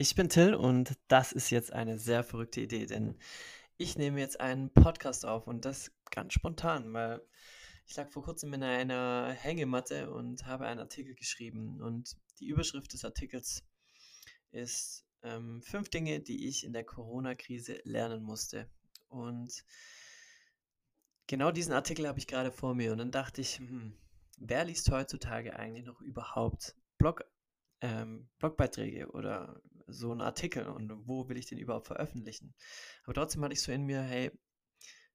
Ich bin Till und das ist jetzt eine sehr verrückte Idee, denn ich nehme jetzt einen Podcast auf und das ganz spontan, weil ich lag vor kurzem in einer Hängematte und habe einen Artikel geschrieben und die Überschrift des Artikels ist ähm, fünf Dinge, die ich in der Corona-Krise lernen musste. Und genau diesen Artikel habe ich gerade vor mir und dann dachte ich, hm, wer liest heutzutage eigentlich noch überhaupt Blog, ähm, Blogbeiträge oder so einen Artikel und wo will ich den überhaupt veröffentlichen? Aber trotzdem hatte ich so in mir, hey,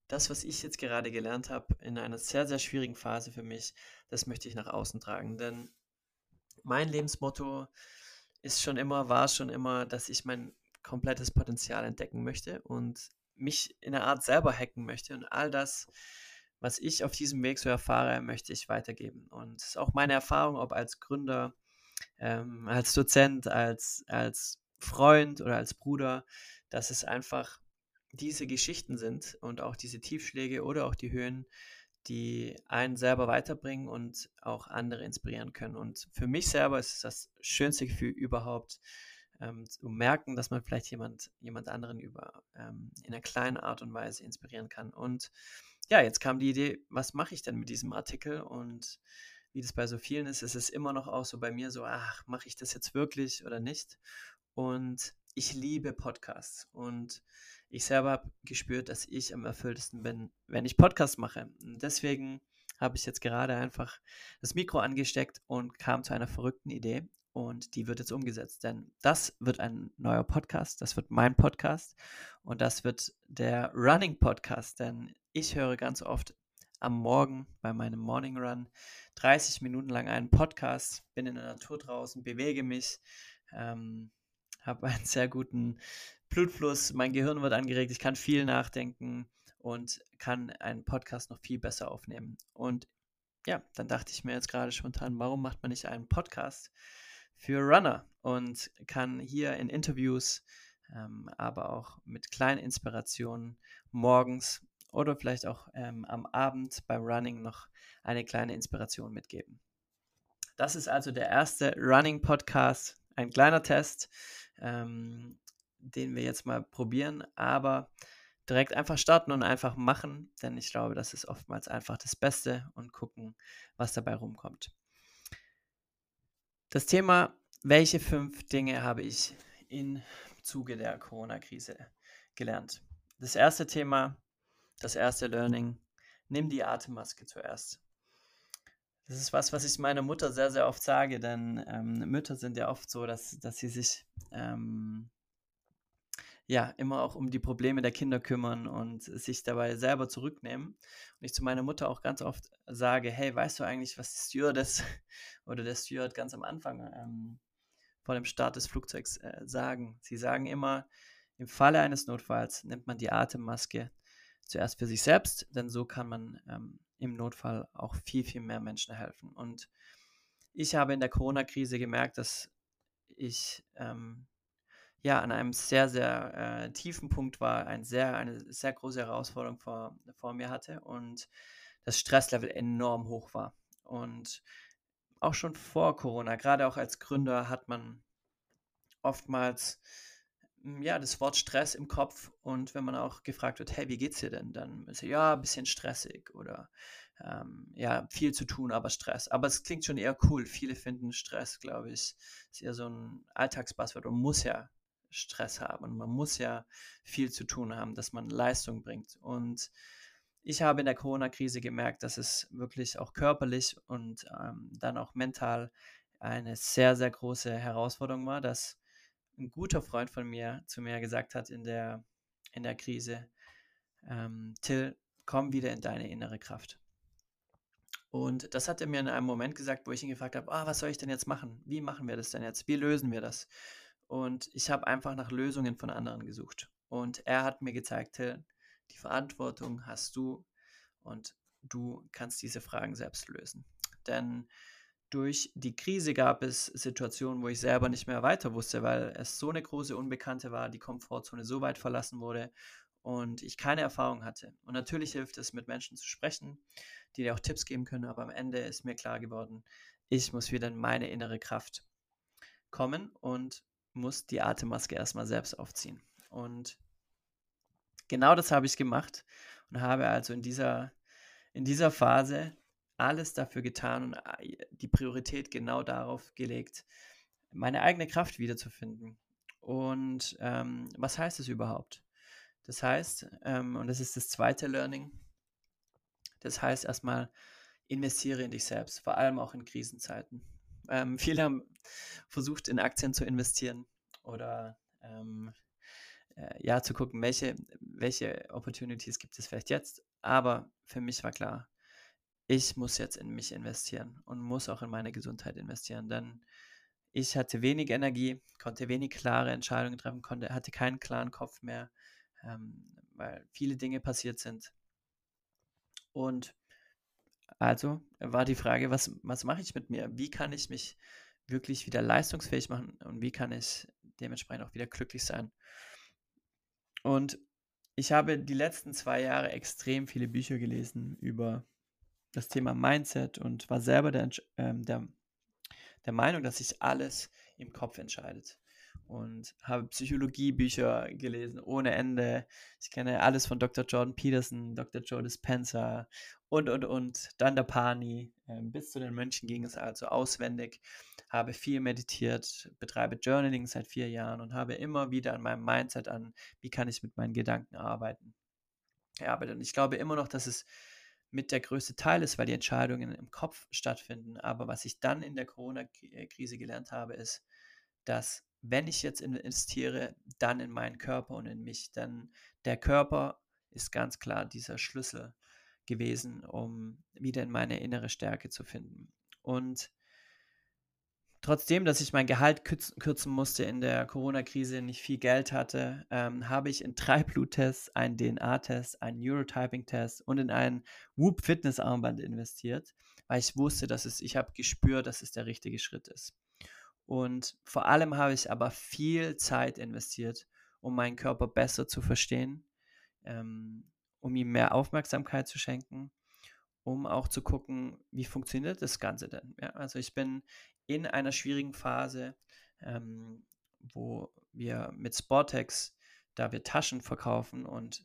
das, was ich jetzt gerade gelernt habe, in einer sehr, sehr schwierigen Phase für mich, das möchte ich nach außen tragen. Denn mein Lebensmotto ist schon immer, war schon immer, dass ich mein komplettes Potenzial entdecken möchte und mich in einer Art selber hacken möchte und all das, was ich auf diesem Weg so erfahre, möchte ich weitergeben. Und es ist auch meine Erfahrung, ob als Gründer, ähm, als Dozent, als, als Freund oder als Bruder, dass es einfach diese Geschichten sind und auch diese Tiefschläge oder auch die Höhen, die einen selber weiterbringen und auch andere inspirieren können. Und für mich selber ist es das schönste Gefühl überhaupt, ähm, zu merken, dass man vielleicht jemand, jemand anderen über ähm, in einer kleinen Art und Weise inspirieren kann. Und ja, jetzt kam die Idee, was mache ich denn mit diesem Artikel? Und wie das bei so vielen ist, ist es immer noch auch so bei mir so, ach, mache ich das jetzt wirklich oder nicht? Und ich liebe Podcasts und ich selber habe gespürt, dass ich am erfülltesten bin, wenn ich Podcasts mache. Und deswegen habe ich jetzt gerade einfach das Mikro angesteckt und kam zu einer verrückten Idee und die wird jetzt umgesetzt. Denn das wird ein neuer Podcast, das wird mein Podcast und das wird der Running Podcast. Denn ich höre ganz oft am Morgen bei meinem Morning Run 30 Minuten lang einen Podcast, bin in der Natur draußen, bewege mich, ähm, habe einen sehr guten Blutfluss, mein Gehirn wird angeregt, ich kann viel nachdenken und kann einen Podcast noch viel besser aufnehmen. Und ja, dann dachte ich mir jetzt gerade spontan, warum macht man nicht einen Podcast für Runner und kann hier in Interviews, ähm, aber auch mit kleinen Inspirationen morgens oder vielleicht auch ähm, am Abend beim Running noch eine kleine Inspiration mitgeben. Das ist also der erste Running Podcast, ein kleiner Test. Ähm, den wir jetzt mal probieren, aber direkt einfach starten und einfach machen, denn ich glaube, das ist oftmals einfach das Beste und gucken, was dabei rumkommt. Das Thema, welche fünf Dinge habe ich im Zuge der Corona-Krise gelernt? Das erste Thema, das erste Learning, nimm die Atemmaske zuerst. Das ist was, was ich meiner Mutter sehr, sehr oft sage, denn ähm, Mütter sind ja oft so, dass, dass sie sich ähm, ja, immer auch um die Probleme der Kinder kümmern und sich dabei selber zurücknehmen. Und ich zu meiner Mutter auch ganz oft sage, hey, weißt du eigentlich, was die Stewardess oder der Steward ganz am Anfang ähm, vor dem Start des Flugzeugs äh, sagen? Sie sagen immer, im Falle eines Notfalls nimmt man die Atemmaske zuerst für sich selbst, denn so kann man ähm, im Notfall auch viel, viel mehr Menschen helfen. Und ich habe in der Corona-Krise gemerkt, dass ich ähm, ja, an einem sehr, sehr äh, tiefen Punkt war, ein sehr, eine sehr große Herausforderung vor, vor mir hatte und das Stresslevel enorm hoch war. Und auch schon vor Corona, gerade auch als Gründer, hat man oftmals ja, das Wort Stress im Kopf und wenn man auch gefragt wird, hey, wie geht's dir denn? Dann ist ja, ein bisschen stressig oder ähm, ja, viel zu tun, aber Stress. Aber es klingt schon eher cool. Viele finden Stress, glaube ich, ist eher so ein Alltagsbuzzword und muss ja Stress haben und man muss ja viel zu tun haben, dass man Leistung bringt. Und ich habe in der Corona-Krise gemerkt, dass es wirklich auch körperlich und ähm, dann auch mental eine sehr, sehr große Herausforderung war, dass ein guter Freund von mir zu mir gesagt hat in der, in der Krise, ähm, Till, komm wieder in deine innere Kraft. Und das hat er mir in einem Moment gesagt, wo ich ihn gefragt habe, ah, was soll ich denn jetzt machen? Wie machen wir das denn jetzt? Wie lösen wir das? Und ich habe einfach nach Lösungen von anderen gesucht. Und er hat mir gezeigt, Till, die Verantwortung hast du und du kannst diese Fragen selbst lösen. Denn durch die Krise gab es Situationen, wo ich selber nicht mehr weiter wusste, weil es so eine große Unbekannte war, die Komfortzone so weit verlassen wurde und ich keine Erfahrung hatte. Und natürlich hilft es, mit Menschen zu sprechen, die dir auch Tipps geben können, aber am Ende ist mir klar geworden, ich muss wieder in meine innere Kraft kommen und muss die Atemmaske erstmal selbst aufziehen. Und genau das habe ich gemacht und habe also in dieser, in dieser Phase alles dafür getan und äh, die Priorität genau darauf gelegt, meine eigene Kraft wiederzufinden. Und ähm, was heißt es überhaupt? Das heißt, ähm, und das ist das zweite Learning, das heißt erstmal, investiere in dich selbst, vor allem auch in Krisenzeiten. Ähm, viele haben versucht, in Aktien zu investieren oder ähm, äh, ja, zu gucken, welche, welche Opportunities gibt es vielleicht jetzt. Aber für mich war klar, ich muss jetzt in mich investieren und muss auch in meine Gesundheit investieren, denn ich hatte wenig Energie, konnte wenig klare Entscheidungen treffen, konnte, hatte keinen klaren Kopf mehr, ähm, weil viele Dinge passiert sind. Und also war die Frage, was, was mache ich mit mir? Wie kann ich mich wirklich wieder leistungsfähig machen und wie kann ich dementsprechend auch wieder glücklich sein? Und ich habe die letzten zwei Jahre extrem viele Bücher gelesen über das Thema Mindset und war selber der, äh, der, der Meinung, dass sich alles im Kopf entscheidet und habe Psychologiebücher gelesen ohne Ende. Ich kenne alles von Dr. Jordan Peterson, Dr. Joe Dispenza und, und, und. Dann der Pani. Ähm, bis zu den Mönchen ging es also auswendig. Habe viel meditiert, betreibe Journaling seit vier Jahren und habe immer wieder an meinem Mindset an, wie kann ich mit meinen Gedanken arbeiten. Gearbeitet. Und ich glaube immer noch, dass es mit der größte Teil ist, weil die Entscheidungen im Kopf stattfinden. Aber was ich dann in der Corona-Krise gelernt habe, ist, dass wenn ich jetzt investiere, dann in meinen Körper und in mich. Denn der Körper ist ganz klar dieser Schlüssel gewesen, um wieder in meine innere Stärke zu finden. Und trotzdem, dass ich mein Gehalt kürzen musste in der Corona-Krise, nicht viel Geld hatte, ähm, habe ich in drei Bluttests, einen DNA-Test, einen Neurotyping-Test und in ein Whoop-Fitness-Armband investiert, weil ich wusste, dass es, ich habe gespürt, dass es der richtige Schritt ist. Und vor allem habe ich aber viel Zeit investiert, um meinen Körper besser zu verstehen, ähm, um ihm mehr Aufmerksamkeit zu schenken, um auch zu gucken, wie funktioniert das Ganze denn. Ja, also ich bin in einer schwierigen Phase, ähm, wo wir mit Sportex, da wir Taschen verkaufen und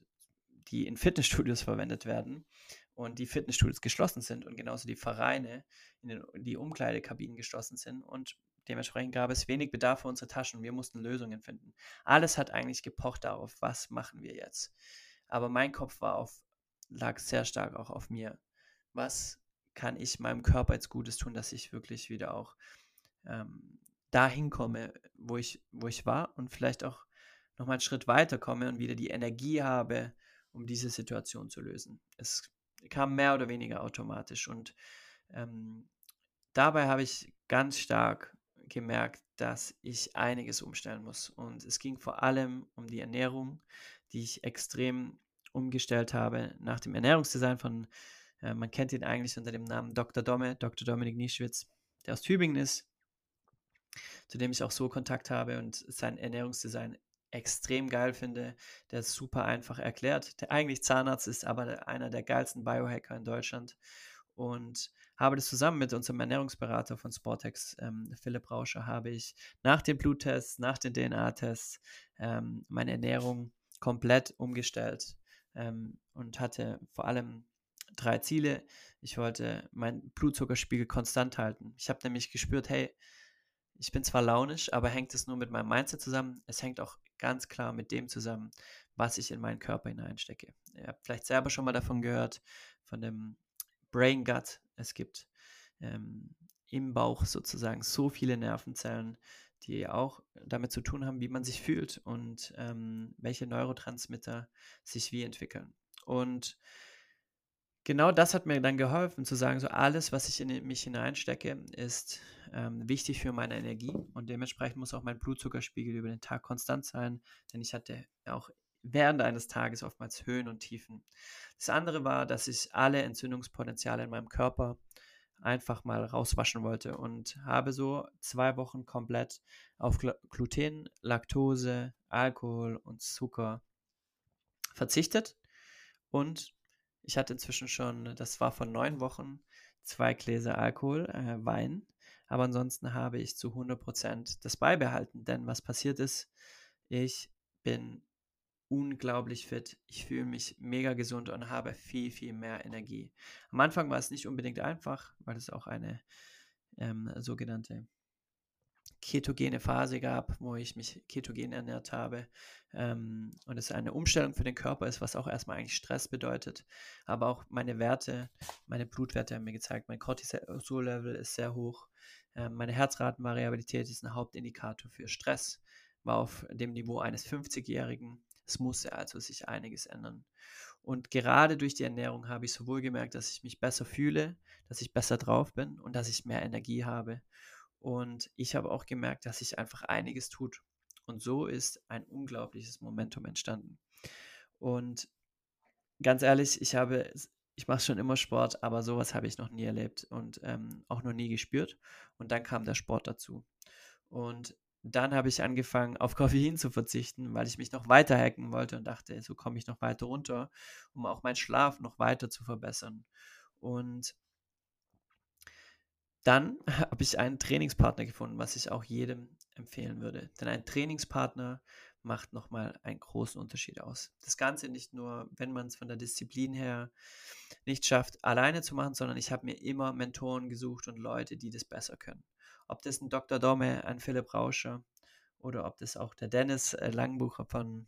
die in Fitnessstudios verwendet werden und die Fitnessstudios geschlossen sind und genauso die Vereine in den, die Umkleidekabinen geschlossen sind und Dementsprechend gab es wenig Bedarf für unsere Taschen. Wir mussten Lösungen finden. Alles hat eigentlich gepocht darauf, was machen wir jetzt. Aber mein Kopf war auf, lag sehr stark auch auf mir. Was kann ich meinem Körper jetzt Gutes tun, dass ich wirklich wieder auch ähm, dahin komme, wo ich, wo ich war und vielleicht auch nochmal einen Schritt weiter komme und wieder die Energie habe, um diese Situation zu lösen. Es kam mehr oder weniger automatisch und ähm, dabei habe ich ganz stark gemerkt, dass ich einiges umstellen muss. Und es ging vor allem um die Ernährung, die ich extrem umgestellt habe nach dem Ernährungsdesign von, äh, man kennt ihn eigentlich unter dem Namen Dr. Domme, Dr. Dominik Nieschwitz, der aus Tübingen ist, zu dem ich auch so Kontakt habe und sein Ernährungsdesign extrem geil finde, der ist super einfach erklärt, der eigentlich Zahnarzt ist, aber einer der geilsten Biohacker in Deutschland und habe das zusammen mit unserem Ernährungsberater von Sportex, ähm, Philipp Rauscher, habe ich nach den Bluttests, nach den DNA-Tests ähm, meine Ernährung komplett umgestellt ähm, und hatte vor allem drei Ziele. Ich wollte meinen Blutzuckerspiegel konstant halten. Ich habe nämlich gespürt, hey, ich bin zwar launisch, aber hängt es nur mit meinem Mindset zusammen. Es hängt auch ganz klar mit dem zusammen, was ich in meinen Körper hineinstecke. Ihr habt vielleicht selber schon mal davon gehört, von dem Brain Gut. Es gibt ähm, im Bauch sozusagen so viele Nervenzellen, die auch damit zu tun haben, wie man sich fühlt und ähm, welche Neurotransmitter sich wie entwickeln. Und genau das hat mir dann geholfen, zu sagen, so alles, was ich in mich hineinstecke, ist ähm, wichtig für meine Energie und dementsprechend muss auch mein Blutzuckerspiegel über den Tag konstant sein, denn ich hatte auch während eines Tages oftmals Höhen und Tiefen. Das andere war, dass ich alle Entzündungspotenziale in meinem Körper einfach mal rauswaschen wollte und habe so zwei Wochen komplett auf Gluten, Laktose, Alkohol und Zucker verzichtet. Und ich hatte inzwischen schon, das war vor neun Wochen, zwei Gläser Alkohol, äh, Wein aber ansonsten habe ich zu 100% das beibehalten. Denn was passiert ist, ich bin unglaublich fit. Ich fühle mich mega gesund und habe viel, viel mehr Energie. Am Anfang war es nicht unbedingt einfach, weil es auch eine ähm, sogenannte ketogene Phase gab, wo ich mich ketogen ernährt habe. Ähm, und es eine Umstellung für den Körper ist, was auch erstmal eigentlich Stress bedeutet. Aber auch meine Werte, meine Blutwerte haben mir gezeigt, mein Cortisol-Level ist sehr hoch. Ähm, meine Herzratenvariabilität ist ein Hauptindikator für Stress, war auf dem Niveau eines 50-Jährigen. Es musste also sich einiges ändern. Und gerade durch die Ernährung habe ich sowohl gemerkt, dass ich mich besser fühle, dass ich besser drauf bin und dass ich mehr Energie habe. Und ich habe auch gemerkt, dass sich einfach einiges tut. Und so ist ein unglaubliches Momentum entstanden. Und ganz ehrlich, ich habe, ich mache schon immer Sport, aber sowas habe ich noch nie erlebt und ähm, auch noch nie gespürt. Und dann kam der Sport dazu. Und dann habe ich angefangen, auf Koffein zu verzichten, weil ich mich noch weiter hacken wollte und dachte, so komme ich noch weiter runter, um auch meinen Schlaf noch weiter zu verbessern. Und dann habe ich einen Trainingspartner gefunden, was ich auch jedem empfehlen würde. Denn ein Trainingspartner macht nochmal einen großen Unterschied aus. Das Ganze nicht nur, wenn man es von der Disziplin her nicht schafft, alleine zu machen, sondern ich habe mir immer Mentoren gesucht und Leute, die das besser können. Ob das ein Dr. Domme, ein Philipp Rauscher oder ob das auch der Dennis äh, Langbucher von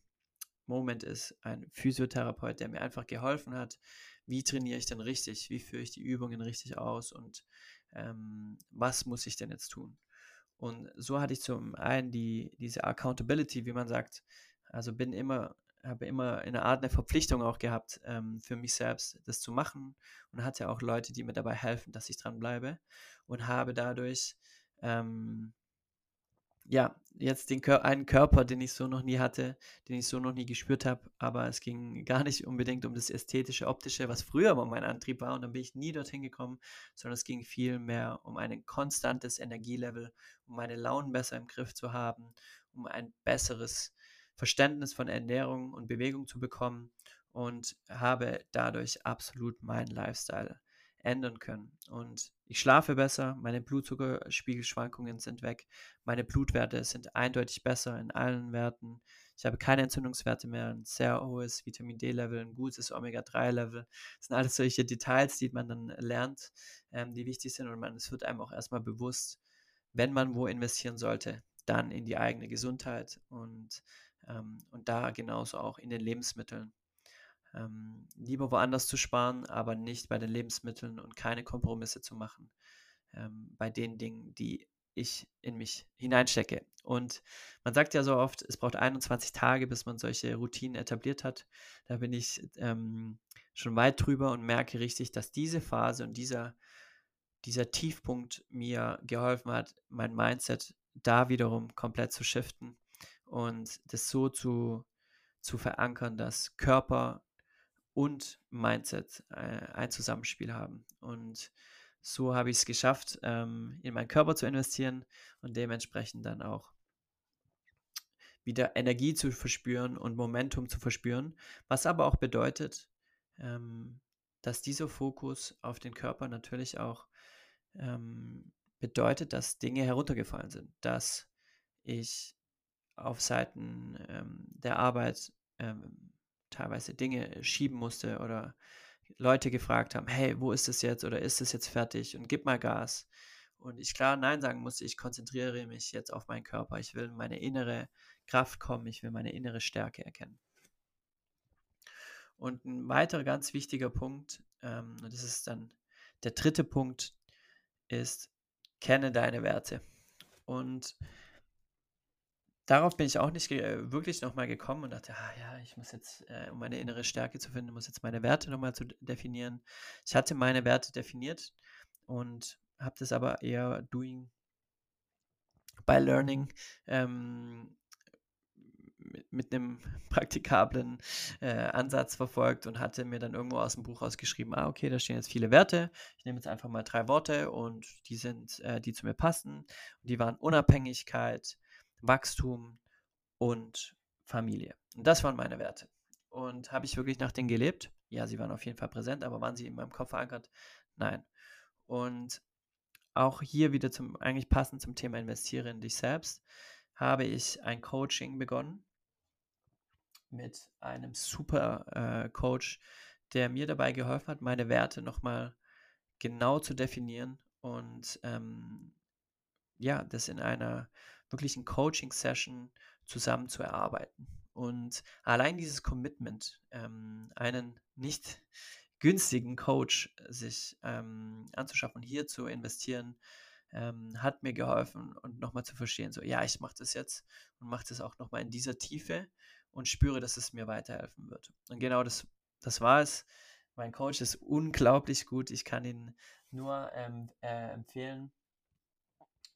Moment ist, ein Physiotherapeut, der mir einfach geholfen hat, wie trainiere ich denn richtig, wie führe ich die Übungen richtig aus und ähm, was muss ich denn jetzt tun? Und so hatte ich zum einen die, diese Accountability, wie man sagt, also bin immer, habe immer eine Art eine Verpflichtung auch gehabt, ähm, für mich selbst das zu machen und hatte auch Leute, die mir dabei helfen, dass ich dran bleibe und habe dadurch ähm, ja, jetzt den Kör einen Körper, den ich so noch nie hatte, den ich so noch nie gespürt habe, aber es ging gar nicht unbedingt um das ästhetische, optische, was früher mal mein Antrieb war und dann bin ich nie dorthin gekommen, sondern es ging viel mehr um ein konstantes Energielevel, um meine Launen besser im Griff zu haben, um ein besseres Verständnis von Ernährung und Bewegung zu bekommen und habe dadurch absolut meinen Lifestyle ändern können. Und ich schlafe besser, meine Blutzuckerspiegelschwankungen sind weg, meine Blutwerte sind eindeutig besser in allen Werten. Ich habe keine Entzündungswerte mehr, ein sehr hohes Vitamin D-Level, ein gutes Omega-3-Level. Das sind alles solche Details, die man dann lernt, ähm, die wichtig sind und man, es wird einem auch erstmal bewusst, wenn man wo investieren sollte, dann in die eigene Gesundheit und, ähm, und da genauso auch in den Lebensmitteln ähm, lieber woanders zu sparen, aber nicht bei den Lebensmitteln und keine Kompromisse zu machen ähm, bei den Dingen, die ich in mich hineinstecke. Und man sagt ja so oft, es braucht 21 Tage, bis man solche Routinen etabliert hat. Da bin ich ähm, schon weit drüber und merke richtig, dass diese Phase und dieser, dieser Tiefpunkt mir geholfen hat, mein Mindset da wiederum komplett zu shiften und das so zu, zu verankern, dass Körper und Mindset äh, ein Zusammenspiel haben. Und so habe ich es geschafft, ähm, in meinen Körper zu investieren und dementsprechend dann auch wieder Energie zu verspüren und Momentum zu verspüren, was aber auch bedeutet, ähm, dass dieser Fokus auf den Körper natürlich auch ähm, bedeutet, dass Dinge heruntergefallen sind, dass ich auf Seiten ähm, der Arbeit ähm, teilweise Dinge schieben musste oder Leute gefragt haben, hey, wo ist es jetzt oder ist es jetzt fertig und gib mal Gas. Und ich klar Nein sagen musste, ich konzentriere mich jetzt auf meinen Körper, ich will meine innere Kraft kommen, ich will meine innere Stärke erkennen. Und ein weiterer ganz wichtiger Punkt, ähm, und das ist dann der dritte Punkt, ist, kenne deine Werte. Und darauf bin ich auch nicht äh, wirklich nochmal gekommen und dachte, ah ja, ich muss jetzt, äh, um meine innere Stärke zu finden, muss jetzt meine Werte nochmal zu definieren. Ich hatte meine Werte definiert und habe das aber eher doing by learning ähm, mit, mit einem praktikablen äh, Ansatz verfolgt und hatte mir dann irgendwo aus dem Buch ausgeschrieben, ah, okay, da stehen jetzt viele Werte. Ich nehme jetzt einfach mal drei Worte und die sind, äh, die zu mir passen. Und die waren Unabhängigkeit, Wachstum und Familie. Und das waren meine Werte. Und habe ich wirklich nach denen gelebt? Ja, sie waren auf jeden Fall präsent, aber waren sie in meinem Kopf verankert? Nein. Und auch hier wieder zum, eigentlich passend zum Thema Investiere in dich selbst, habe ich ein Coaching begonnen mit einem super äh, Coach, der mir dabei geholfen hat, meine Werte nochmal genau zu definieren und ähm, ja, das in einer wirklichen Coaching-Session zusammen zu erarbeiten. Und allein dieses Commitment, ähm, einen nicht günstigen Coach sich ähm, anzuschaffen und hier zu investieren, ähm, hat mir geholfen und nochmal zu verstehen, so ja, ich mache das jetzt und mache das auch nochmal in dieser Tiefe und spüre, dass es mir weiterhelfen wird. Und genau das, das war es. Mein Coach ist unglaublich gut. Ich kann ihn nur ähm, äh, empfehlen.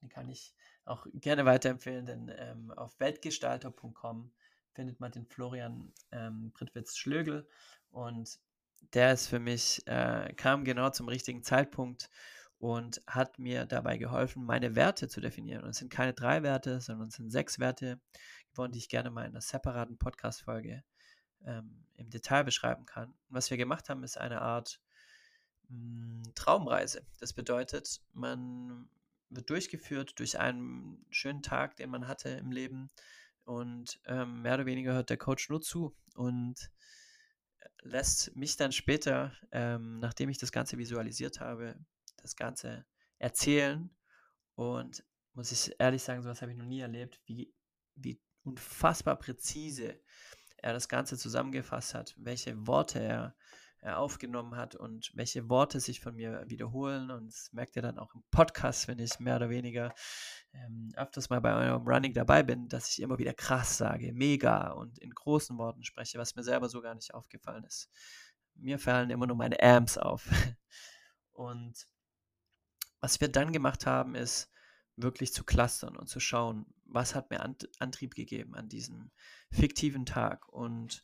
Den kann ich auch gerne weiterempfehlen, denn ähm, auf weltgestalter.com findet man den Florian ähm, Prittwitz-Schlögel und der ist für mich, äh, kam genau zum richtigen Zeitpunkt und hat mir dabei geholfen, meine Werte zu definieren. Und es sind keine drei Werte, sondern es sind sechs Werte geworden, die ich gerne mal in einer separaten Podcast-Folge ähm, im Detail beschreiben kann. Und was wir gemacht haben, ist eine Art mh, hm, Traumreise. Das bedeutet, man wird durchgeführt durch einen schönen Tag, den man hatte im Leben. Und ähm, mehr oder weniger hört der Coach nur zu und äh, lässt mich dann später, ähm, nachdem ich das Ganze visualisiert habe, das Ganze erzählen. Und muss ich ehrlich sagen, sowas habe ich noch nie erlebt, wie, wie unfassbar präzise er das Ganze zusammengefasst hat, welche Worte er aufgenommen hat und welche Worte sich von mir wiederholen. Und das merkt ihr dann auch im Podcast, wenn ich mehr oder weniger ähm, öfters mal bei eurem Running dabei bin, dass ich immer wieder krass sage, mega und in großen Worten spreche, was mir selber so gar nicht aufgefallen ist. Mir fallen immer nur meine Amps auf. Und was wir dann gemacht haben, ist wirklich zu clustern und zu schauen, was hat mir Antrieb gegeben an diesem fiktiven Tag und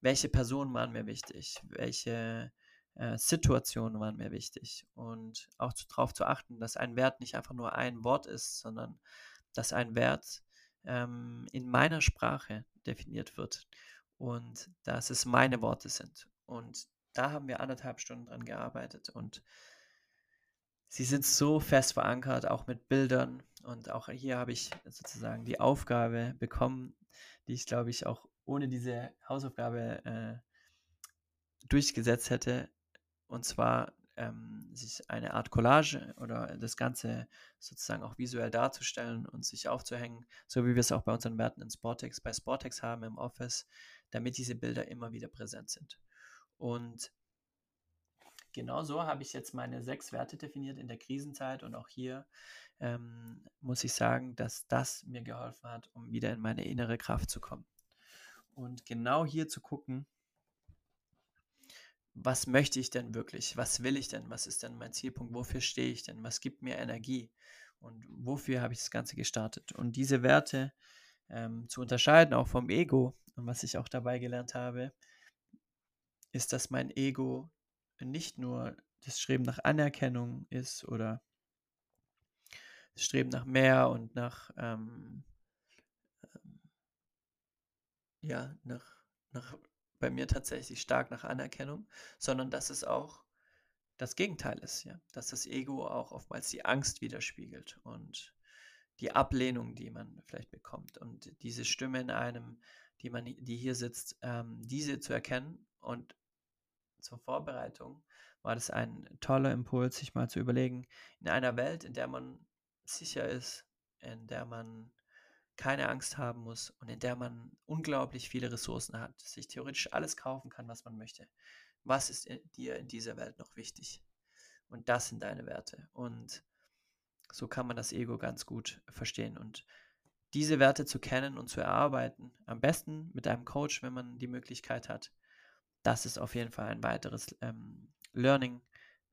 welche Personen waren mir wichtig, welche äh, Situationen waren mir wichtig und auch darauf zu achten, dass ein Wert nicht einfach nur ein Wort ist, sondern dass ein Wert ähm, in meiner Sprache definiert wird und dass es meine Worte sind. Und da haben wir anderthalb Stunden dran gearbeitet und sie sind so fest verankert, auch mit Bildern. Und auch hier habe ich sozusagen die Aufgabe bekommen, die ich glaube ich auch ohne diese Hausaufgabe äh, durchgesetzt hätte. Und zwar ähm, sich eine Art Collage oder das Ganze sozusagen auch visuell darzustellen und sich aufzuhängen, so wie wir es auch bei unseren Werten in Sportex, bei Sportex haben im Office, damit diese Bilder immer wieder präsent sind. Und genauso habe ich jetzt meine sechs Werte definiert in der Krisenzeit und auch hier ähm, muss ich sagen, dass das mir geholfen hat, um wieder in meine innere Kraft zu kommen. Und genau hier zu gucken, was möchte ich denn wirklich? Was will ich denn? Was ist denn mein Zielpunkt? Wofür stehe ich denn? Was gibt mir Energie? Und wofür habe ich das Ganze gestartet? Und diese Werte ähm, zu unterscheiden, auch vom Ego, und was ich auch dabei gelernt habe, ist, dass mein Ego nicht nur das Streben nach Anerkennung ist oder das Streben nach mehr und nach ähm, ja, nach, nach, bei mir tatsächlich stark nach Anerkennung, sondern dass es auch das Gegenteil ist, ja, dass das Ego auch oftmals die Angst widerspiegelt und die Ablehnung, die man vielleicht bekommt. Und diese Stimme in einem, die man, die hier sitzt, ähm, diese zu erkennen und zur Vorbereitung war das ein toller Impuls, sich mal zu überlegen, in einer Welt, in der man sicher ist, in der man keine Angst haben muss und in der man unglaublich viele Ressourcen hat, sich theoretisch alles kaufen kann, was man möchte. Was ist dir in dieser Welt noch wichtig? Und das sind deine Werte. Und so kann man das Ego ganz gut verstehen. Und diese Werte zu kennen und zu erarbeiten, am besten mit einem Coach, wenn man die Möglichkeit hat, das ist auf jeden Fall ein weiteres ähm, Learning,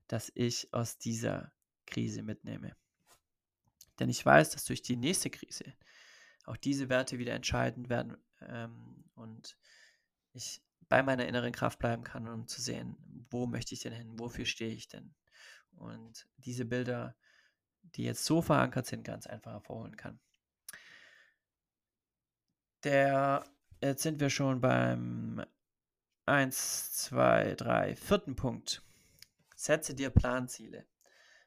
das ich aus dieser Krise mitnehme. Denn ich weiß, dass durch die nächste Krise, auch diese Werte wieder entscheidend werden ähm, und ich bei meiner inneren Kraft bleiben kann, um zu sehen, wo möchte ich denn hin, wofür stehe ich denn. Und diese Bilder, die jetzt so verankert sind, ganz einfach hervorholen kann. Der, jetzt sind wir schon beim 1, 2, 3, vierten Punkt. Setze dir Planziele.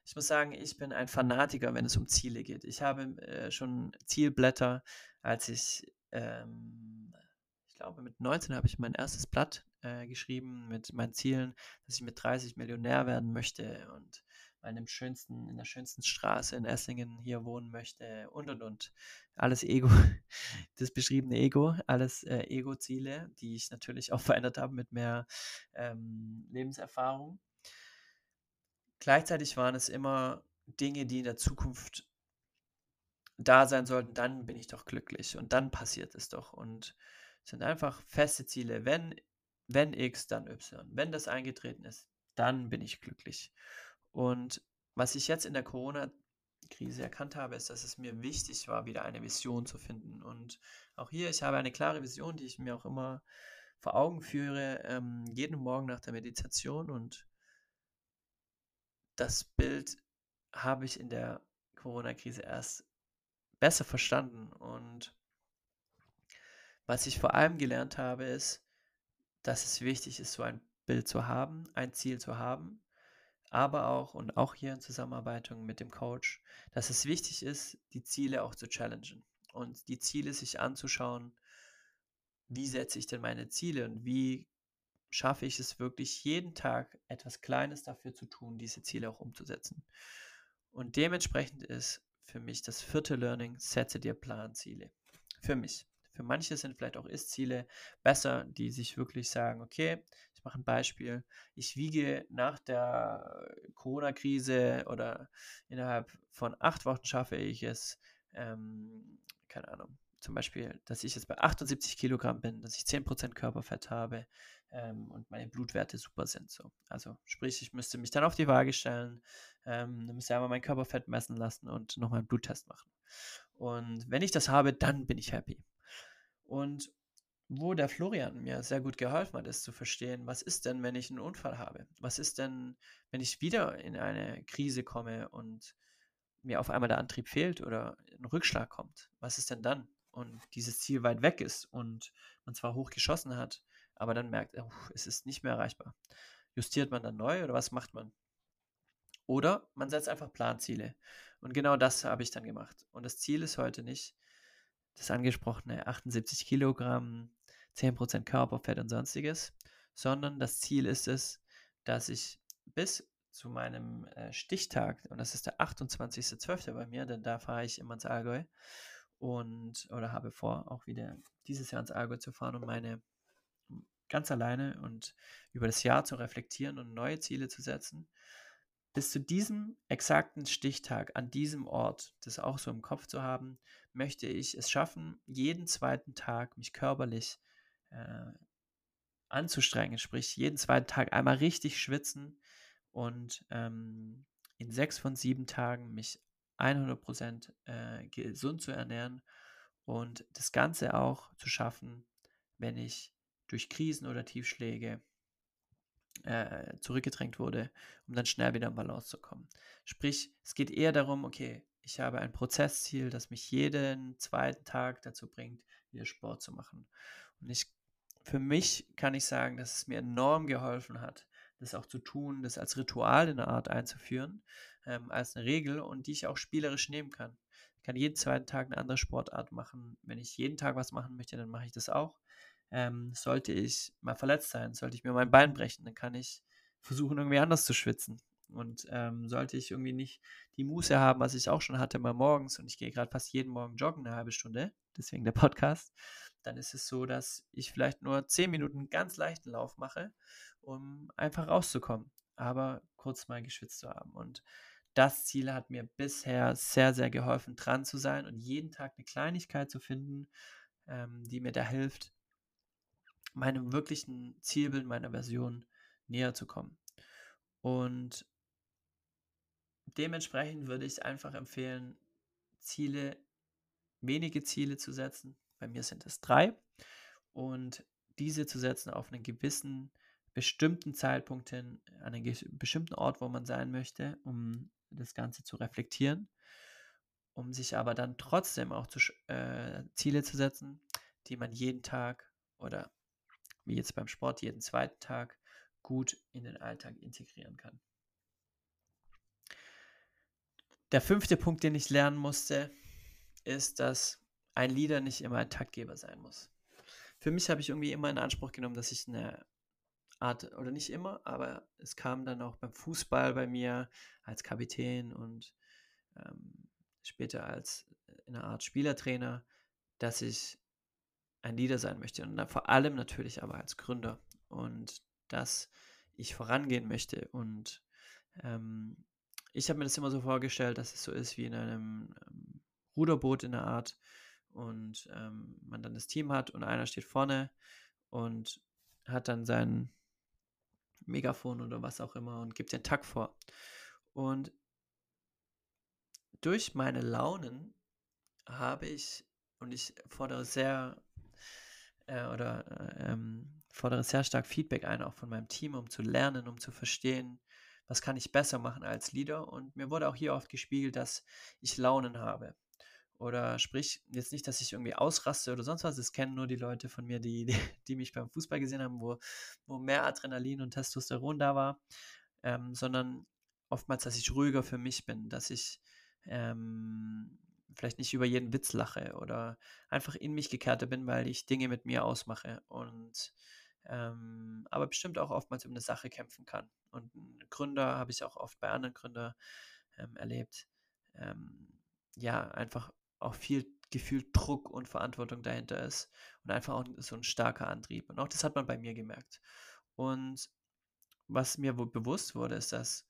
Ich muss sagen, ich bin ein Fanatiker, wenn es um Ziele geht. Ich habe äh, schon Zielblätter, als ich, ähm, ich glaube, mit 19 habe ich mein erstes Blatt äh, geschrieben mit meinen Zielen, dass ich mit 30 Millionär werden möchte und in, schönsten, in der schönsten Straße in Esslingen hier wohnen möchte und und und. Alles Ego, das beschriebene Ego, alles äh, Ego-Ziele, die ich natürlich auch verändert habe mit mehr ähm, Lebenserfahrung. Gleichzeitig waren es immer Dinge, die in der Zukunft da sein sollten, dann bin ich doch glücklich und dann passiert es doch. Und es sind einfach feste Ziele. Wenn, wenn X, dann Y. Wenn das eingetreten ist, dann bin ich glücklich. Und was ich jetzt in der Corona-Krise erkannt habe, ist, dass es mir wichtig war, wieder eine Vision zu finden. Und auch hier, ich habe eine klare Vision, die ich mir auch immer vor Augen führe, ähm, jeden Morgen nach der Meditation. Und das Bild habe ich in der Corona-Krise erst besser verstanden. Und was ich vor allem gelernt habe, ist, dass es wichtig ist, so ein Bild zu haben, ein Ziel zu haben, aber auch und auch hier in Zusammenarbeit mit dem Coach, dass es wichtig ist, die Ziele auch zu challengen und die Ziele sich anzuschauen, wie setze ich denn meine Ziele und wie schaffe ich es wirklich jeden Tag etwas Kleines dafür zu tun, diese Ziele auch umzusetzen. Und dementsprechend ist für mich das vierte Learning, setze dir Planziele. Für mich. Für manche sind vielleicht auch Ist-Ziele besser, die sich wirklich sagen, okay, ich mache ein Beispiel. Ich wiege nach der Corona-Krise oder innerhalb von acht Wochen schaffe ich es, ähm, keine Ahnung, zum Beispiel, dass ich jetzt bei 78 Kilogramm bin, dass ich 10% Körperfett habe ähm, und meine Blutwerte super sind. So. Also sprich, ich müsste mich dann auf die Waage stellen, ähm, müsste einmal mein Körperfett messen lassen und nochmal einen Bluttest machen. Und wenn ich das habe, dann bin ich happy. Und wo der Florian mir sehr gut geholfen hat, ist zu verstehen, was ist denn, wenn ich einen Unfall habe? Was ist denn, wenn ich wieder in eine Krise komme und mir auf einmal der Antrieb fehlt oder ein Rückschlag kommt? Was ist denn dann? Und dieses Ziel weit weg ist und man zwar hoch geschossen hat, aber dann merkt, oh, es ist nicht mehr erreichbar. Justiert man dann neu oder was macht man? Oder man setzt einfach Planziele. Und genau das habe ich dann gemacht. Und das Ziel ist heute nicht das angesprochene 78 Kilogramm 10% Körperfett und sonstiges, sondern das Ziel ist es, dass ich bis zu meinem äh, Stichtag, und das ist der 28.12. bei mir, denn da fahre ich immer ins Allgäu und oder habe vor, auch wieder dieses Jahr ins Allgäu zu fahren, um meine ganz alleine und über das Jahr zu reflektieren und neue Ziele zu setzen. Bis zu diesem exakten Stichtag an diesem Ort, das auch so im Kopf zu haben, möchte ich es schaffen, jeden zweiten Tag mich körperlich äh, anzustrengen, sprich jeden zweiten Tag einmal richtig schwitzen und ähm, in sechs von sieben Tagen mich 100% äh, gesund zu ernähren und das Ganze auch zu schaffen, wenn ich durch Krisen oder Tiefschläge äh, zurückgedrängt wurde, um dann schnell wieder in Balance zu kommen. Sprich, es geht eher darum, okay, ich habe ein Prozessziel, das mich jeden zweiten Tag dazu bringt, wieder Sport zu machen. Und ich für mich kann ich sagen, dass es mir enorm geholfen hat, das auch zu tun, das als Ritual in der Art einzuführen, ähm, als eine Regel und die ich auch spielerisch nehmen kann. Ich kann jeden zweiten Tag eine andere Sportart machen. Wenn ich jeden Tag was machen möchte, dann mache ich das auch. Ähm, sollte ich mal verletzt sein, sollte ich mir mein Bein brechen, dann kann ich versuchen, irgendwie anders zu schwitzen. Und ähm, sollte ich irgendwie nicht die Muße haben, was ich auch schon hatte, mal morgens, und ich gehe gerade fast jeden Morgen joggen, eine halbe Stunde, deswegen der Podcast, dann ist es so, dass ich vielleicht nur 10 Minuten ganz leichten Lauf mache, um einfach rauszukommen, aber kurz mal geschwitzt zu haben. Und das Ziel hat mir bisher sehr, sehr geholfen, dran zu sein und jeden Tag eine Kleinigkeit zu finden, ähm, die mir da hilft, meinem wirklichen Zielbild, meiner Version näher zu kommen. Und dementsprechend würde ich einfach empfehlen, Ziele, wenige Ziele zu setzen, bei mir sind es drei. Und diese zu setzen auf einen gewissen, bestimmten Zeitpunkt hin, an einen bestimmten Ort, wo man sein möchte, um das Ganze zu reflektieren. Um sich aber dann trotzdem auch zu, äh, Ziele zu setzen, die man jeden Tag oder wie jetzt beim Sport jeden zweiten Tag gut in den Alltag integrieren kann. der fünfte Punkt, den ich lernen musste, ist, dass ein Leader nicht immer ein Taktgeber sein muss. Für mich habe ich irgendwie immer in Anspruch genommen, dass ich eine Art, oder nicht immer, aber es kam dann auch beim Fußball bei mir als Kapitän und ähm, später als äh, in einer Art Spielertrainer, dass ich ein Leader sein möchte und vor allem natürlich aber als Gründer und dass ich vorangehen möchte und ähm, ich habe mir das immer so vorgestellt, dass es so ist wie in einem ähm, Ruderboot in der Art und ähm, man dann das Team hat und einer steht vorne und hat dann sein Megafon oder was auch immer und gibt den Takt vor. Und durch meine Launen habe ich, und ich fordere sehr äh, oder äh, ähm, fordere sehr stark Feedback ein, auch von meinem Team, um zu lernen, um zu verstehen, was kann ich besser machen als Leader. Und mir wurde auch hier oft gespiegelt, dass ich Launen habe. Oder sprich, jetzt nicht, dass ich irgendwie ausraste oder sonst was, das kennen nur die Leute von mir, die, die, mich beim Fußball gesehen haben, wo, wo mehr Adrenalin und Testosteron da war, ähm, sondern oftmals, dass ich ruhiger für mich bin, dass ich ähm, vielleicht nicht über jeden Witz lache oder einfach in mich gekehrter bin, weil ich Dinge mit mir ausmache und ähm, aber bestimmt auch oftmals um eine Sache kämpfen kann. Und Gründer habe ich auch oft bei anderen Gründern ähm, erlebt. Ähm, ja, einfach auch viel gefühlt Druck und Verantwortung dahinter ist und einfach auch so ein starker Antrieb. Und auch das hat man bei mir gemerkt. Und was mir bewusst wurde, ist, dass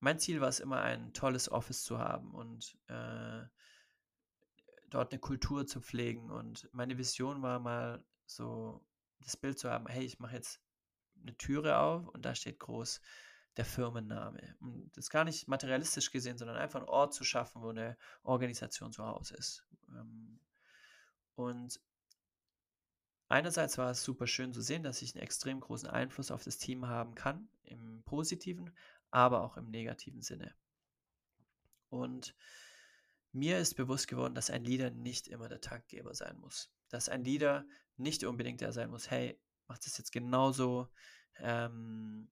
mein Ziel war es immer, ein tolles Office zu haben und äh, dort eine Kultur zu pflegen. Und meine Vision war mal so das Bild zu haben, hey, ich mache jetzt eine Türe auf und da steht groß der Firmenname. Und das gar nicht materialistisch gesehen, sondern einfach einen Ort zu schaffen, wo eine Organisation zu Hause ist. Ähm, und einerseits war es super schön zu sehen, dass ich einen extrem großen Einfluss auf das Team haben kann, im positiven, aber auch im negativen Sinne. Und mir ist bewusst geworden, dass ein Leader nicht immer der Taktgeber sein muss. Dass ein Leader nicht unbedingt der sein muss, hey, mach das jetzt genauso, ähm,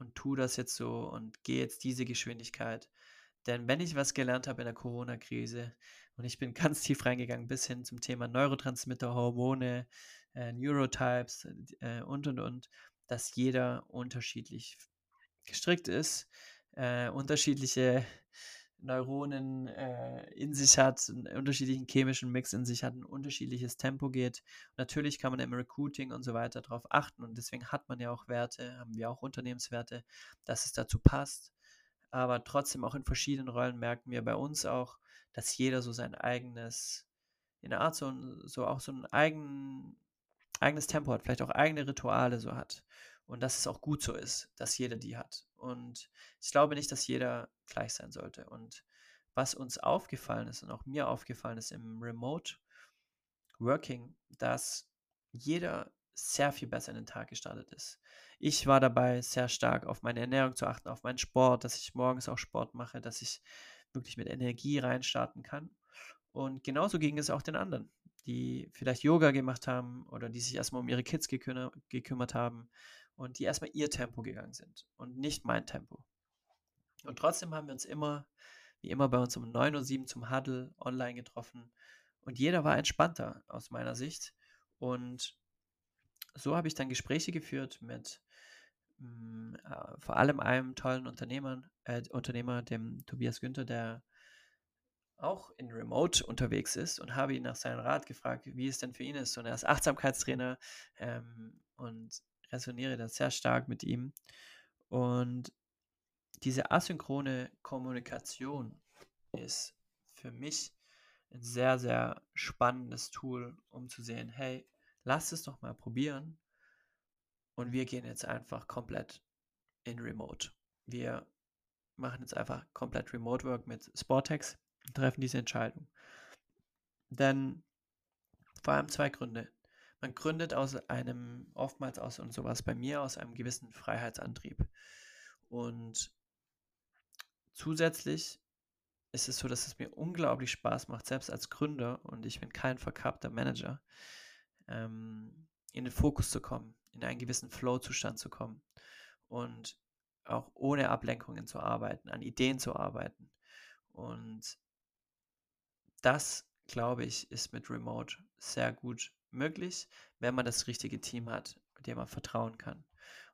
und tu das jetzt so und gehe jetzt diese Geschwindigkeit. Denn wenn ich was gelernt habe in der Corona-Krise und ich bin ganz tief reingegangen bis hin zum Thema Neurotransmitter, Hormone, äh, Neurotypes äh, und und und, dass jeder unterschiedlich gestrickt ist, äh, unterschiedliche Neuronen äh, in sich hat, einen unterschiedlichen chemischen Mix in sich hat, ein unterschiedliches Tempo geht. natürlich kann man im Recruiting und so weiter darauf achten und deswegen hat man ja auch Werte, haben wir auch Unternehmenswerte, dass es dazu passt. Aber trotzdem auch in verschiedenen Rollen merken wir bei uns auch, dass jeder so sein eigenes, in der Art so, so auch so ein eigen, eigenes Tempo hat, vielleicht auch eigene Rituale so hat. Und dass es auch gut so ist, dass jeder die hat. Und ich glaube nicht, dass jeder gleich sein sollte. Und was uns aufgefallen ist und auch mir aufgefallen ist im Remote Working, dass jeder sehr viel besser in den Tag gestartet ist. Ich war dabei, sehr stark auf meine Ernährung zu achten, auf meinen Sport, dass ich morgens auch Sport mache, dass ich wirklich mit Energie reinstarten kann. Und genauso ging es auch den anderen, die vielleicht Yoga gemacht haben oder die sich erstmal um ihre Kids gekümmert, haben, und die erstmal ihr Tempo gegangen sind und nicht mein Tempo. Und trotzdem haben wir uns immer, wie immer bei uns um 9.07 Uhr zum Huddle online getroffen und jeder war entspannter aus meiner Sicht. Und so habe ich dann Gespräche geführt mit mh, mm, äh, vor allem einem tollen Unternehmer, äh, Unternehmer, dem Tobias Günther, der auch in Remote unterwegs ist und habe ihn nach seinem Rat gefragt, wie es denn für ihn ist. Und er ist Achtsamkeitstrainer ähm, und resoniere da sehr stark mit ihm. Und diese asynchrone Kommunikation ist für mich ein sehr, sehr spannendes Tool, um zu sehen, hey, lass es doch mal probieren. Und wir gehen jetzt einfach komplett in Remote. Wir machen jetzt einfach komplett Remote Work mit Sportex und treffen diese Entscheidung. Denn vor allem zwei Gründe. Man gründet aus einem, oftmals aus, und sowas bei mir, aus einem gewissen Freiheitsantrieb. Und zusätzlich ist es so, dass es mir unglaublich Spaß macht, selbst als Gründer, und ich bin kein verkappter Manager, ähm, in den Fokus zu kommen, in einen gewissen Flow-Zustand zu kommen und auch ohne Ablenkungen zu arbeiten, an Ideen zu arbeiten. Und das, glaube ich, ist mit Remote sehr gut möglich, wenn man das richtige Team hat, dem man vertrauen kann.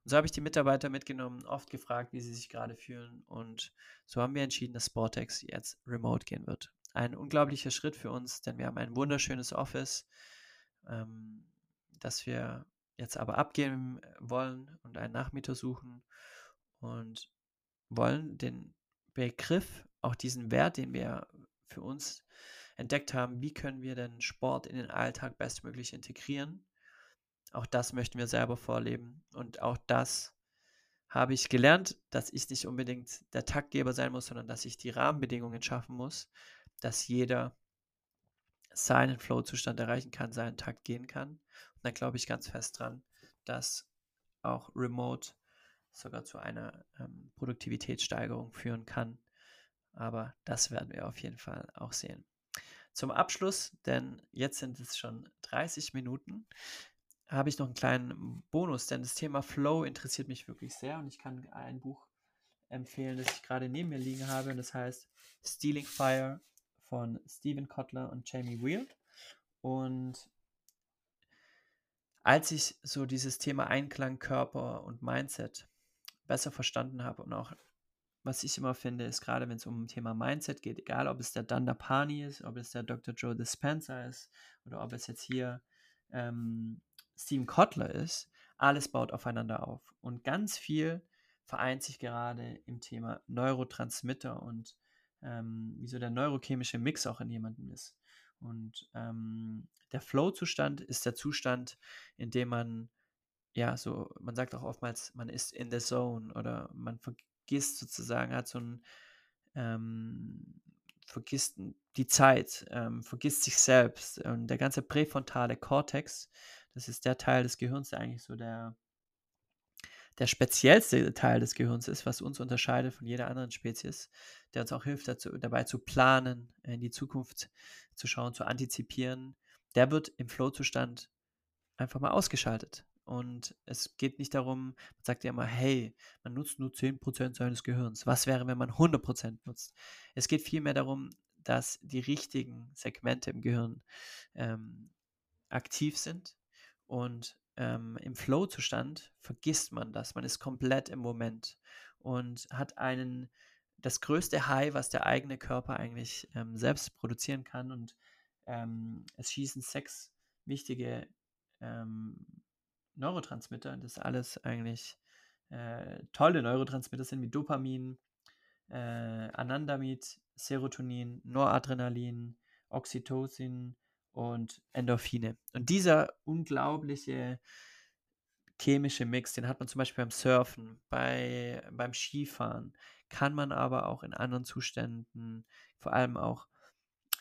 Und so habe ich die Mitarbeiter mitgenommen, oft gefragt, wie sie sich gerade fühlen. Und so haben wir entschieden, dass Sportex jetzt remote gehen wird. Ein unglaublicher Schritt für uns, denn wir haben ein wunderschönes Office, ähm, das wir jetzt aber abgeben wollen und einen Nachmieter suchen und wollen den Begriff, auch diesen Wert, den wir für uns entdeckt haben, wie können wir denn Sport in den Alltag bestmöglich integrieren. Auch das möchten wir selber vorleben und auch das habe ich gelernt, dass ich nicht unbedingt der Taktgeber sein muss, sondern dass ich die Rahmenbedingungen schaffen muss, dass jeder seinen Flow-Zustand erreichen kann, seinen Takt gehen kann. Und da glaube ich ganz fest dran, dass auch Remote sogar zu einer ähm, Produktivitätssteigerung führen kann. Aber das werden wir auf jeden Fall auch sehen. Zum Abschluss, denn jetzt sind es schon 30 Minuten, habe ich noch einen kleinen Bonus, denn das Thema Flow interessiert mich wirklich sehr und ich kann ein Buch empfehlen, das ich gerade neben mir liegen habe und das heißt Stealing Fire von Stephen Kotler und Jamie Wheel. Und als ich so dieses Thema Einklang, Körper und Mindset besser verstanden habe und auch was ich immer finde, ist gerade wenn es um Thema Mindset geht, egal ob es der Dandapani ist, ob es der Dr. Joe Dispenza ist oder ob es jetzt hier ähm, Steven Kotler ist, alles baut aufeinander auf. Und ganz viel vereint sich gerade im Thema Neurotransmitter und ähm, wie so der neurochemische Mix auch in jemandem ist. Und ähm, der Flow-Zustand ist der Zustand, in dem man, ja, so, man sagt auch oftmals, man ist in the zone oder man vergisst sozusagen, hat so ein, ähm, vergisst die Zeit, ähm, vergisst sich selbst. Und der ganze präfrontale Kortex, das ist der Teil des Gehirns, der eigentlich so der, der speziellste Teil des Gehirns ist, was uns unterscheidet von jeder anderen Spezies, der uns auch hilft, dazu, dabei zu planen, in die Zukunft zu schauen, zu antizipieren, der wird im Flow-Zustand einfach mal ausgeschaltet. Und es geht nicht darum, man sagt ja immer, hey, man nutzt nur 10% seines Gehirns. Was wäre, wenn man 100% nutzt? Es geht vielmehr darum, dass die richtigen Segmente im Gehirn ähm, aktiv sind. Und ähm, im Flow-Zustand vergisst man das. Man ist komplett im Moment und hat einen, das größte High, was der eigene Körper eigentlich ähm, selbst produzieren kann. Und ähm, es schießen sechs wichtige ähm, Neurotransmitter, das alles eigentlich äh, tolle Neurotransmitter sind wie Dopamin, äh, Anandamid, Serotonin, Noradrenalin, Oxytocin und Endorphine. Und dieser unglaubliche chemische Mix, den hat man zum Beispiel beim Surfen, bei, beim Skifahren, kann man aber auch in anderen Zuständen, vor allem auch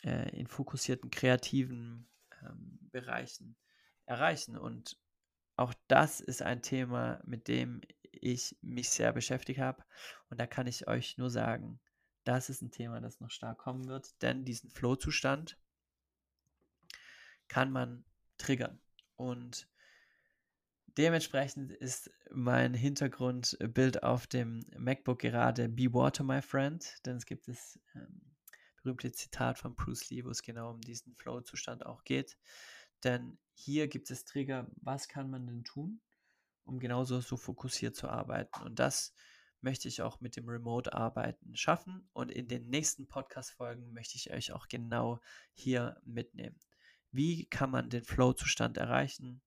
äh, in fokussierten kreativen ähm, Bereichen erreichen. Und auch das ist ein Thema, mit dem ich mich sehr beschäftigt habe. Und da kann ich euch nur sagen, das ist ein Thema, das noch stark kommen wird, denn diesen Flow-Zustand kann man triggern. Und dementsprechend ist mein Hintergrundbild auf dem MacBook gerade Be Water, my friend, denn es gibt das ähm, berühmte Zitat von Bruce Lee, wo es genau um diesen Flow-Zustand auch geht. Denn hier gibt es Trigger, was kann man denn tun, um genauso so fokussiert zu arbeiten. Und das möchte ich auch mit dem Remote-Arbeiten schaffen. Und in den nächsten Podcast-Folgen möchte ich euch auch genau hier mitnehmen. Wie kann man den Flow-Zustand erreichen?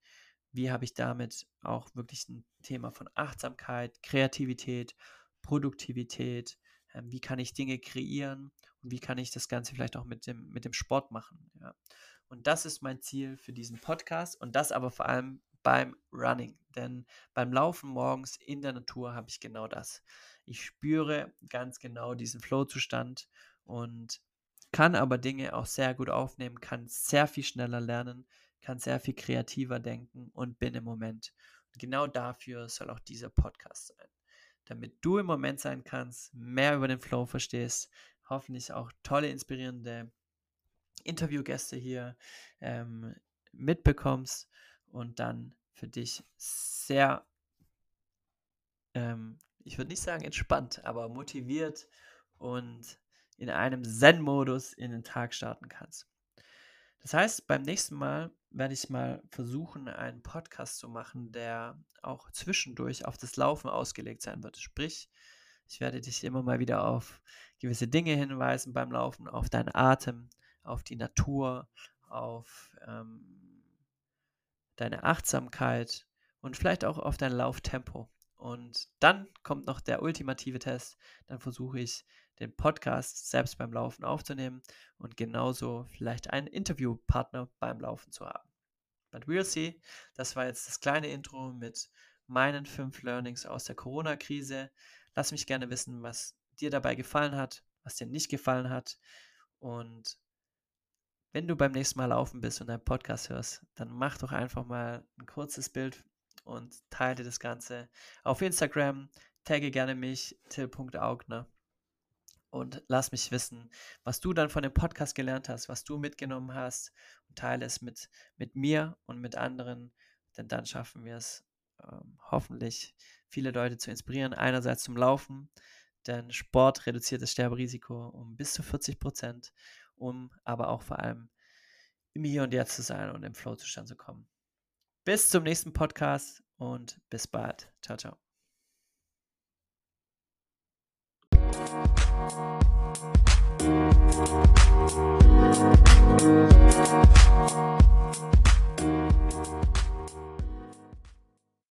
Wie habe ich damit auch wirklich ein Thema von Achtsamkeit, Kreativität, Produktivität? Ähm, wie kann ich Dinge kreieren? Und wie kann ich das Ganze vielleicht auch mit dem, mit dem Sport machen? Ja. Und das ist mein Ziel für diesen Podcast und das aber vor allem beim Running. Denn beim Laufen morgens in der Natur habe ich genau das. Ich spüre ganz genau diesen Flow-Zustand und kann aber Dinge auch sehr gut aufnehmen, kann sehr viel schneller lernen, kann sehr viel kreativer denken und bin im Moment. Und genau dafür soll auch dieser Podcast sein. Damit du im Moment sein kannst, mehr über den Flow verstehst, hoffentlich auch tolle, inspirierende Interviewgäste hier ähm, mitbekommst und dann für dich sehr, ähm, ich würde nicht sagen entspannt, aber motiviert und in einem Zen-Modus in den Tag starten kannst. Das heißt, beim nächsten Mal werde ich mal versuchen, einen Podcast zu machen, der auch zwischendurch auf das Laufen ausgelegt sein wird. Sprich, ich werde dich immer mal wieder auf gewisse Dinge hinweisen beim Laufen, auf deinen Atem, auf die Natur, auf ähm, deine Achtsamkeit und vielleicht auch auf dein Lauftempo. Und dann kommt noch der ultimative Test. Dann versuche ich den Podcast selbst beim Laufen aufzunehmen und genauso vielleicht einen Interviewpartner beim Laufen zu haben. But we'll see. Das war jetzt das kleine Intro mit meinen fünf Learnings aus der Corona-Krise. Lass mich gerne wissen, was dir dabei gefallen hat, was dir nicht gefallen hat. Und wenn du beim nächsten Mal laufen bist und einen Podcast hörst, dann mach doch einfach mal ein kurzes Bild und teile das Ganze auf Instagram. Tagge gerne mich, till.augner und lass mich wissen, was du dann von dem Podcast gelernt hast, was du mitgenommen hast und teile es mit, mit mir und mit anderen, denn dann schaffen wir es ähm, hoffentlich, viele Leute zu inspirieren. Einerseits zum Laufen, denn Sport reduziert das Sterberisiko um bis zu 40 Prozent, um aber auch vor allem im Hier und Jetzt zu sein und im Flow-Zustand zu kommen. Bis zum nächsten Podcast und bis bald. Ciao, ciao.